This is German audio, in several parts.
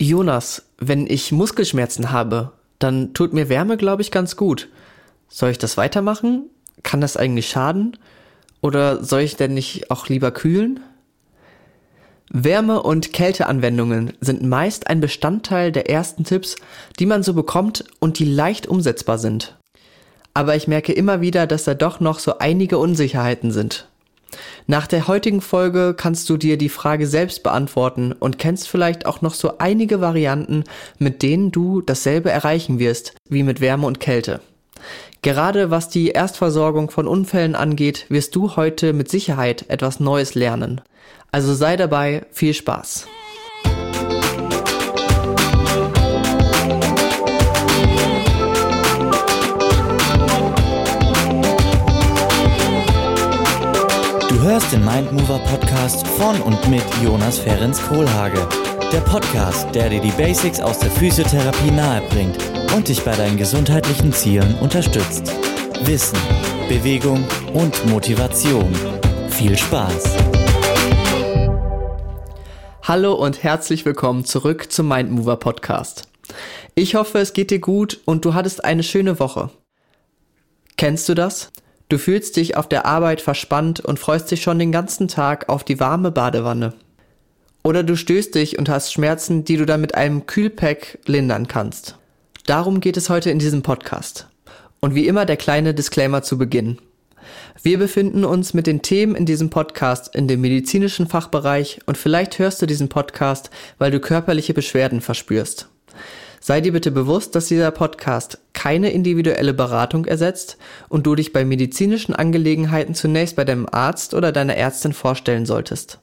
Jonas, wenn ich Muskelschmerzen habe, dann tut mir Wärme, glaube ich, ganz gut. Soll ich das weitermachen? Kann das eigentlich schaden? Oder soll ich denn nicht auch lieber kühlen? Wärme- und Kälteanwendungen sind meist ein Bestandteil der ersten Tipps, die man so bekommt und die leicht umsetzbar sind. Aber ich merke immer wieder, dass da doch noch so einige Unsicherheiten sind. Nach der heutigen Folge kannst du dir die Frage selbst beantworten und kennst vielleicht auch noch so einige Varianten, mit denen du dasselbe erreichen wirst, wie mit Wärme und Kälte. Gerade was die Erstversorgung von Unfällen angeht, wirst du heute mit Sicherheit etwas Neues lernen. Also sei dabei, viel Spaß. Hörst den Mindmover Podcast von und mit Jonas Ferens Kohlhage. Der Podcast, der dir die Basics aus der Physiotherapie nahebringt und dich bei deinen gesundheitlichen Zielen unterstützt. Wissen, Bewegung und Motivation. Viel Spaß! Hallo und herzlich willkommen zurück zum Mindmover Podcast. Ich hoffe, es geht dir gut und du hattest eine schöne Woche. Kennst du das? Du fühlst dich auf der Arbeit verspannt und freust dich schon den ganzen Tag auf die warme Badewanne. Oder du stößt dich und hast Schmerzen, die du dann mit einem Kühlpack lindern kannst. Darum geht es heute in diesem Podcast. Und wie immer der kleine Disclaimer zu Beginn. Wir befinden uns mit den Themen in diesem Podcast in dem medizinischen Fachbereich und vielleicht hörst du diesen Podcast, weil du körperliche Beschwerden verspürst. Sei dir bitte bewusst, dass dieser Podcast keine individuelle Beratung ersetzt und du dich bei medizinischen Angelegenheiten zunächst bei deinem Arzt oder deiner Ärztin vorstellen solltest.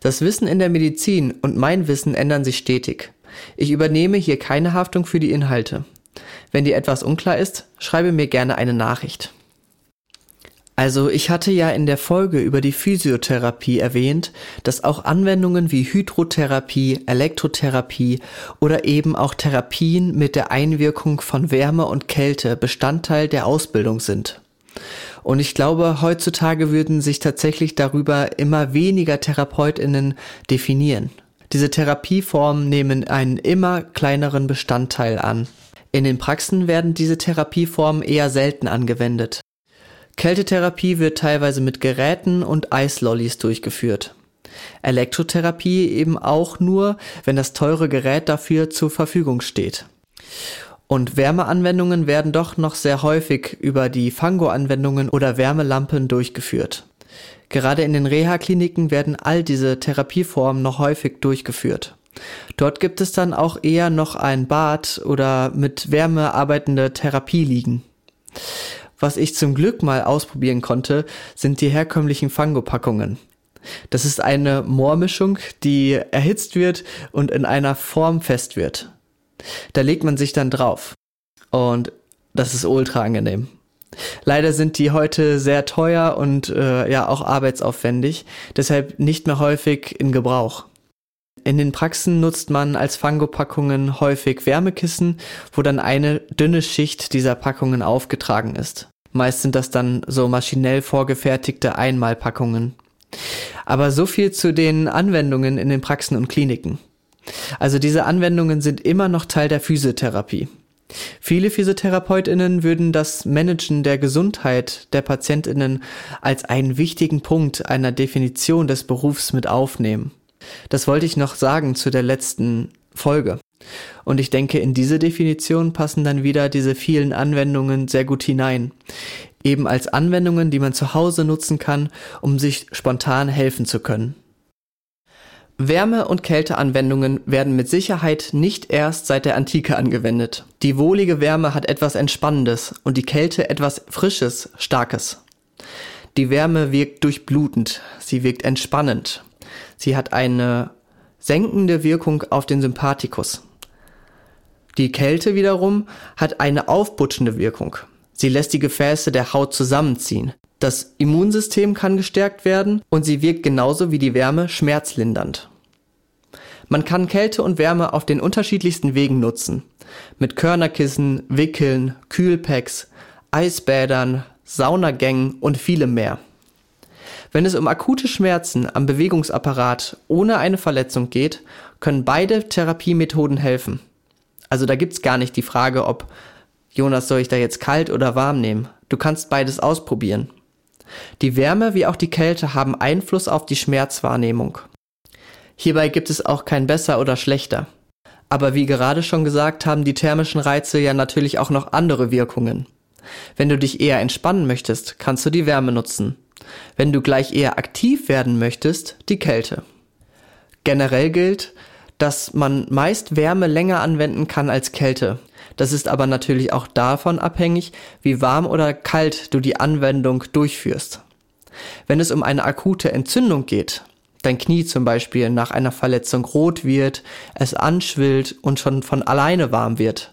Das Wissen in der Medizin und mein Wissen ändern sich stetig. Ich übernehme hier keine Haftung für die Inhalte. Wenn dir etwas unklar ist, schreibe mir gerne eine Nachricht. Also ich hatte ja in der Folge über die Physiotherapie erwähnt, dass auch Anwendungen wie Hydrotherapie, Elektrotherapie oder eben auch Therapien mit der Einwirkung von Wärme und Kälte Bestandteil der Ausbildung sind. Und ich glaube, heutzutage würden sich tatsächlich darüber immer weniger Therapeutinnen definieren. Diese Therapieformen nehmen einen immer kleineren Bestandteil an. In den Praxen werden diese Therapieformen eher selten angewendet. Kältetherapie wird teilweise mit Geräten und Eislollis durchgeführt. Elektrotherapie eben auch nur, wenn das teure Gerät dafür zur Verfügung steht. Und Wärmeanwendungen werden doch noch sehr häufig über die Fango-Anwendungen oder Wärmelampen durchgeführt. Gerade in den Reha-Kliniken werden all diese Therapieformen noch häufig durchgeführt. Dort gibt es dann auch eher noch ein Bad oder mit Wärme arbeitende Therapieliegen. Was ich zum Glück mal ausprobieren konnte, sind die herkömmlichen Fango-Packungen. Das ist eine Moormischung, die erhitzt wird und in einer Form fest wird. Da legt man sich dann drauf. Und das ist ultra angenehm. Leider sind die heute sehr teuer und äh, ja auch arbeitsaufwendig, deshalb nicht mehr häufig in Gebrauch. In den Praxen nutzt man als Fango-Packungen häufig Wärmekissen, wo dann eine dünne Schicht dieser Packungen aufgetragen ist. Meist sind das dann so maschinell vorgefertigte Einmalpackungen. Aber so viel zu den Anwendungen in den Praxen und Kliniken. Also diese Anwendungen sind immer noch Teil der Physiotherapie. Viele Physiotherapeutinnen würden das Managen der Gesundheit der Patientinnen als einen wichtigen Punkt einer Definition des Berufs mit aufnehmen. Das wollte ich noch sagen zu der letzten Folge. Und ich denke, in diese Definition passen dann wieder diese vielen Anwendungen sehr gut hinein. Eben als Anwendungen, die man zu Hause nutzen kann, um sich spontan helfen zu können. Wärme- und Kälteanwendungen werden mit Sicherheit nicht erst seit der Antike angewendet. Die wohlige Wärme hat etwas Entspannendes und die Kälte etwas Frisches, Starkes. Die Wärme wirkt durchblutend, sie wirkt entspannend. Sie hat eine senkende Wirkung auf den Sympathikus. Die Kälte wiederum hat eine aufputschende Wirkung. Sie lässt die Gefäße der Haut zusammenziehen. Das Immunsystem kann gestärkt werden und sie wirkt genauso wie die Wärme schmerzlindernd. Man kann Kälte und Wärme auf den unterschiedlichsten Wegen nutzen. Mit Körnerkissen, Wickeln, Kühlpacks, Eisbädern, Saunagängen und vielem mehr. Wenn es um akute Schmerzen am Bewegungsapparat ohne eine Verletzung geht, können beide Therapiemethoden helfen. Also da gibt's gar nicht die Frage, ob Jonas soll ich da jetzt kalt oder warm nehmen. Du kannst beides ausprobieren. Die Wärme wie auch die Kälte haben Einfluss auf die Schmerzwahrnehmung. Hierbei gibt es auch kein besser oder schlechter. Aber wie gerade schon gesagt, haben die thermischen Reize ja natürlich auch noch andere Wirkungen. Wenn du dich eher entspannen möchtest, kannst du die Wärme nutzen. Wenn du gleich eher aktiv werden möchtest, die Kälte. Generell gilt, dass man meist Wärme länger anwenden kann als Kälte. Das ist aber natürlich auch davon abhängig, wie warm oder kalt du die Anwendung durchführst. Wenn es um eine akute Entzündung geht, dein Knie zum Beispiel nach einer Verletzung rot wird, es anschwillt und schon von alleine warm wird,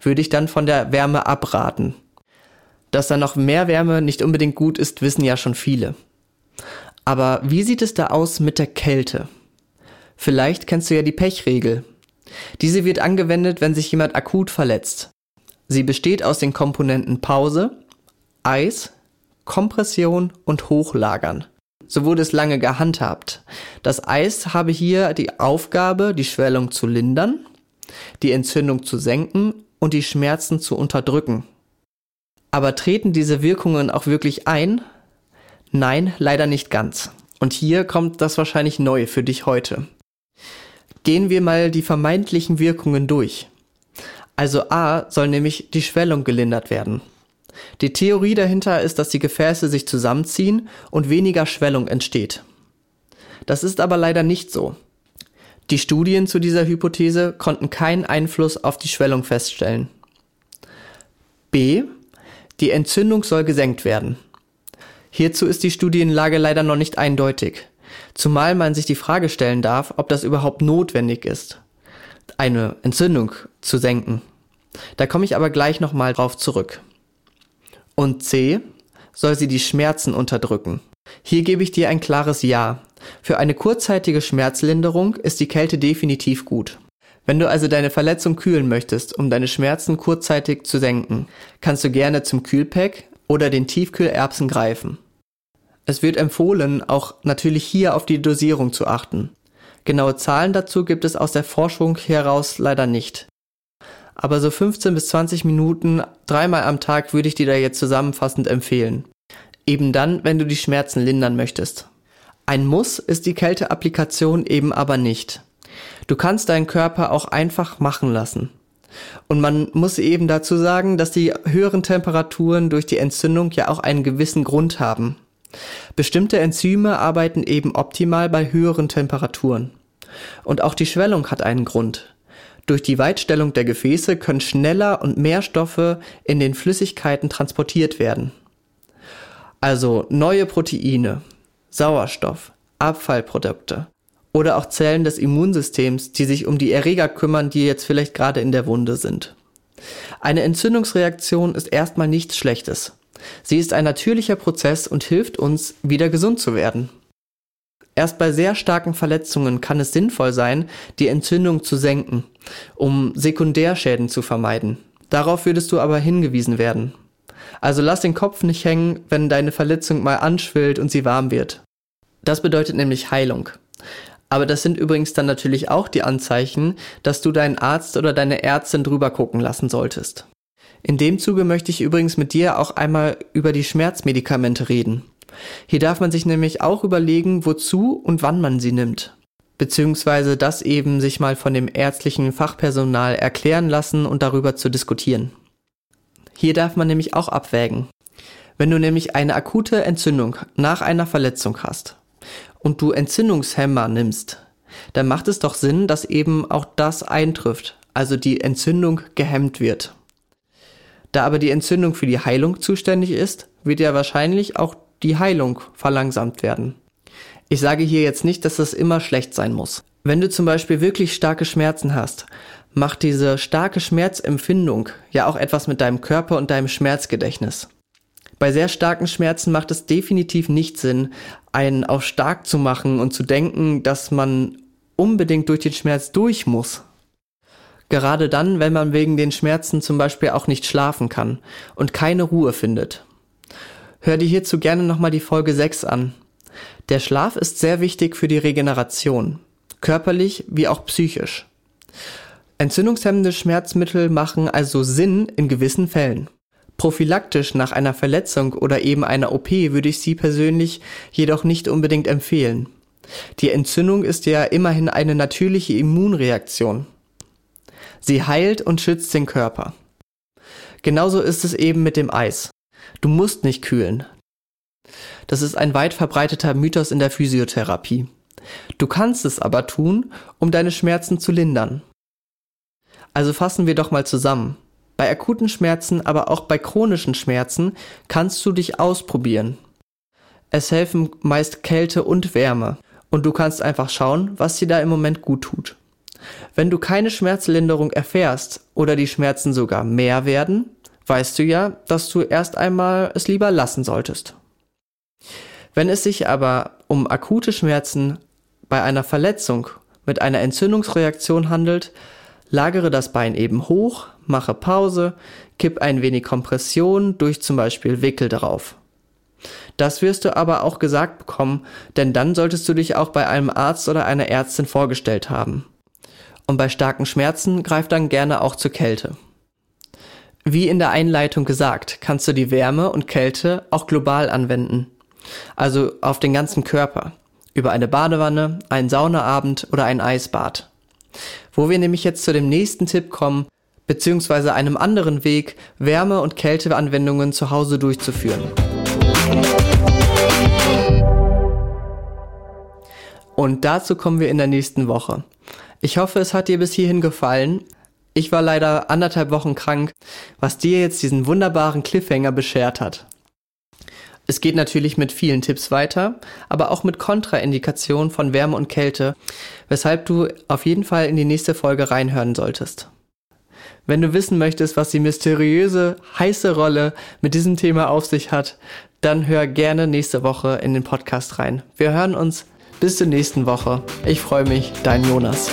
würde ich dann von der Wärme abraten. Dass da noch mehr Wärme nicht unbedingt gut ist, wissen ja schon viele. Aber wie sieht es da aus mit der Kälte? Vielleicht kennst du ja die Pechregel. Diese wird angewendet, wenn sich jemand akut verletzt. Sie besteht aus den Komponenten Pause, Eis, Kompression und Hochlagern. So wurde es lange gehandhabt. Das Eis habe hier die Aufgabe, die Schwellung zu lindern, die Entzündung zu senken und die Schmerzen zu unterdrücken. Aber treten diese Wirkungen auch wirklich ein? Nein, leider nicht ganz. Und hier kommt das wahrscheinlich neu für dich heute. Gehen wir mal die vermeintlichen Wirkungen durch. Also A soll nämlich die Schwellung gelindert werden. Die Theorie dahinter ist, dass die Gefäße sich zusammenziehen und weniger Schwellung entsteht. Das ist aber leider nicht so. Die Studien zu dieser Hypothese konnten keinen Einfluss auf die Schwellung feststellen. B. Die Entzündung soll gesenkt werden. Hierzu ist die Studienlage leider noch nicht eindeutig, zumal man sich die Frage stellen darf, ob das überhaupt notwendig ist, eine Entzündung zu senken. Da komme ich aber gleich nochmal drauf zurück. Und C soll sie die Schmerzen unterdrücken. Hier gebe ich dir ein klares Ja. Für eine kurzzeitige Schmerzlinderung ist die Kälte definitiv gut. Wenn du also deine Verletzung kühlen möchtest, um deine Schmerzen kurzzeitig zu senken, kannst du gerne zum Kühlpack oder den Tiefkühlerbsen greifen. Es wird empfohlen, auch natürlich hier auf die Dosierung zu achten. Genaue Zahlen dazu gibt es aus der Forschung heraus leider nicht aber so 15 bis 20 Minuten dreimal am Tag würde ich dir da jetzt zusammenfassend empfehlen. Eben dann, wenn du die Schmerzen lindern möchtest. Ein Muss ist die Kälteapplikation eben aber nicht. Du kannst deinen Körper auch einfach machen lassen. Und man muss eben dazu sagen, dass die höheren Temperaturen durch die Entzündung ja auch einen gewissen Grund haben. Bestimmte Enzyme arbeiten eben optimal bei höheren Temperaturen. Und auch die Schwellung hat einen Grund. Durch die Weitstellung der Gefäße können schneller und mehr Stoffe in den Flüssigkeiten transportiert werden. Also neue Proteine, Sauerstoff, Abfallprodukte oder auch Zellen des Immunsystems, die sich um die Erreger kümmern, die jetzt vielleicht gerade in der Wunde sind. Eine Entzündungsreaktion ist erstmal nichts Schlechtes. Sie ist ein natürlicher Prozess und hilft uns, wieder gesund zu werden. Erst bei sehr starken Verletzungen kann es sinnvoll sein, die Entzündung zu senken, um Sekundärschäden zu vermeiden. Darauf würdest du aber hingewiesen werden. Also lass den Kopf nicht hängen, wenn deine Verletzung mal anschwillt und sie warm wird. Das bedeutet nämlich Heilung. Aber das sind übrigens dann natürlich auch die Anzeichen, dass du deinen Arzt oder deine Ärztin drüber gucken lassen solltest. In dem Zuge möchte ich übrigens mit dir auch einmal über die Schmerzmedikamente reden. Hier darf man sich nämlich auch überlegen, wozu und wann man sie nimmt. Beziehungsweise das eben sich mal von dem ärztlichen Fachpersonal erklären lassen und darüber zu diskutieren. Hier darf man nämlich auch abwägen. Wenn du nämlich eine akute Entzündung nach einer Verletzung hast und du Entzündungshemmer nimmst, dann macht es doch Sinn, dass eben auch das eintrifft, also die Entzündung gehemmt wird. Da aber die Entzündung für die Heilung zuständig ist, wird ja wahrscheinlich auch die Heilung verlangsamt werden. Ich sage hier jetzt nicht, dass das immer schlecht sein muss. Wenn du zum Beispiel wirklich starke Schmerzen hast, macht diese starke Schmerzempfindung ja auch etwas mit deinem Körper und deinem Schmerzgedächtnis. Bei sehr starken Schmerzen macht es definitiv nicht Sinn, einen auch stark zu machen und zu denken, dass man unbedingt durch den Schmerz durch muss. Gerade dann, wenn man wegen den Schmerzen zum Beispiel auch nicht schlafen kann und keine Ruhe findet. Hör dir hierzu gerne nochmal die Folge 6 an. Der Schlaf ist sehr wichtig für die Regeneration, körperlich wie auch psychisch. Entzündungshemmende Schmerzmittel machen also Sinn in gewissen Fällen. Prophylaktisch nach einer Verletzung oder eben einer OP würde ich sie persönlich jedoch nicht unbedingt empfehlen. Die Entzündung ist ja immerhin eine natürliche Immunreaktion. Sie heilt und schützt den Körper. Genauso ist es eben mit dem Eis. Du musst nicht kühlen. Das ist ein weit verbreiteter Mythos in der Physiotherapie. Du kannst es aber tun, um deine Schmerzen zu lindern. Also fassen wir doch mal zusammen. Bei akuten Schmerzen, aber auch bei chronischen Schmerzen kannst du dich ausprobieren. Es helfen meist Kälte und Wärme und du kannst einfach schauen, was dir da im Moment gut tut. Wenn du keine Schmerzlinderung erfährst oder die Schmerzen sogar mehr werden, weißt du ja, dass du erst einmal es lieber lassen solltest. Wenn es sich aber um akute Schmerzen bei einer Verletzung mit einer Entzündungsreaktion handelt, lagere das Bein eben hoch, mache Pause, kipp ein wenig Kompression durch zum Beispiel Wickel darauf. Das wirst du aber auch gesagt bekommen, denn dann solltest du dich auch bei einem Arzt oder einer Ärztin vorgestellt haben. Und bei starken Schmerzen greif dann gerne auch zur Kälte. Wie in der Einleitung gesagt, kannst du die Wärme und Kälte auch global anwenden. Also auf den ganzen Körper. Über eine Badewanne, einen Saunaabend oder ein Eisbad. Wo wir nämlich jetzt zu dem nächsten Tipp kommen, beziehungsweise einem anderen Weg, Wärme- und Kälteanwendungen zu Hause durchzuführen. Und dazu kommen wir in der nächsten Woche. Ich hoffe, es hat dir bis hierhin gefallen. Ich war leider anderthalb Wochen krank, was dir jetzt diesen wunderbaren Cliffhanger beschert hat. Es geht natürlich mit vielen Tipps weiter, aber auch mit Kontraindikationen von Wärme und Kälte, weshalb du auf jeden Fall in die nächste Folge reinhören solltest. Wenn du wissen möchtest, was die mysteriöse, heiße Rolle mit diesem Thema auf sich hat, dann hör gerne nächste Woche in den Podcast rein. Wir hören uns bis zur nächsten Woche. Ich freue mich, dein Jonas.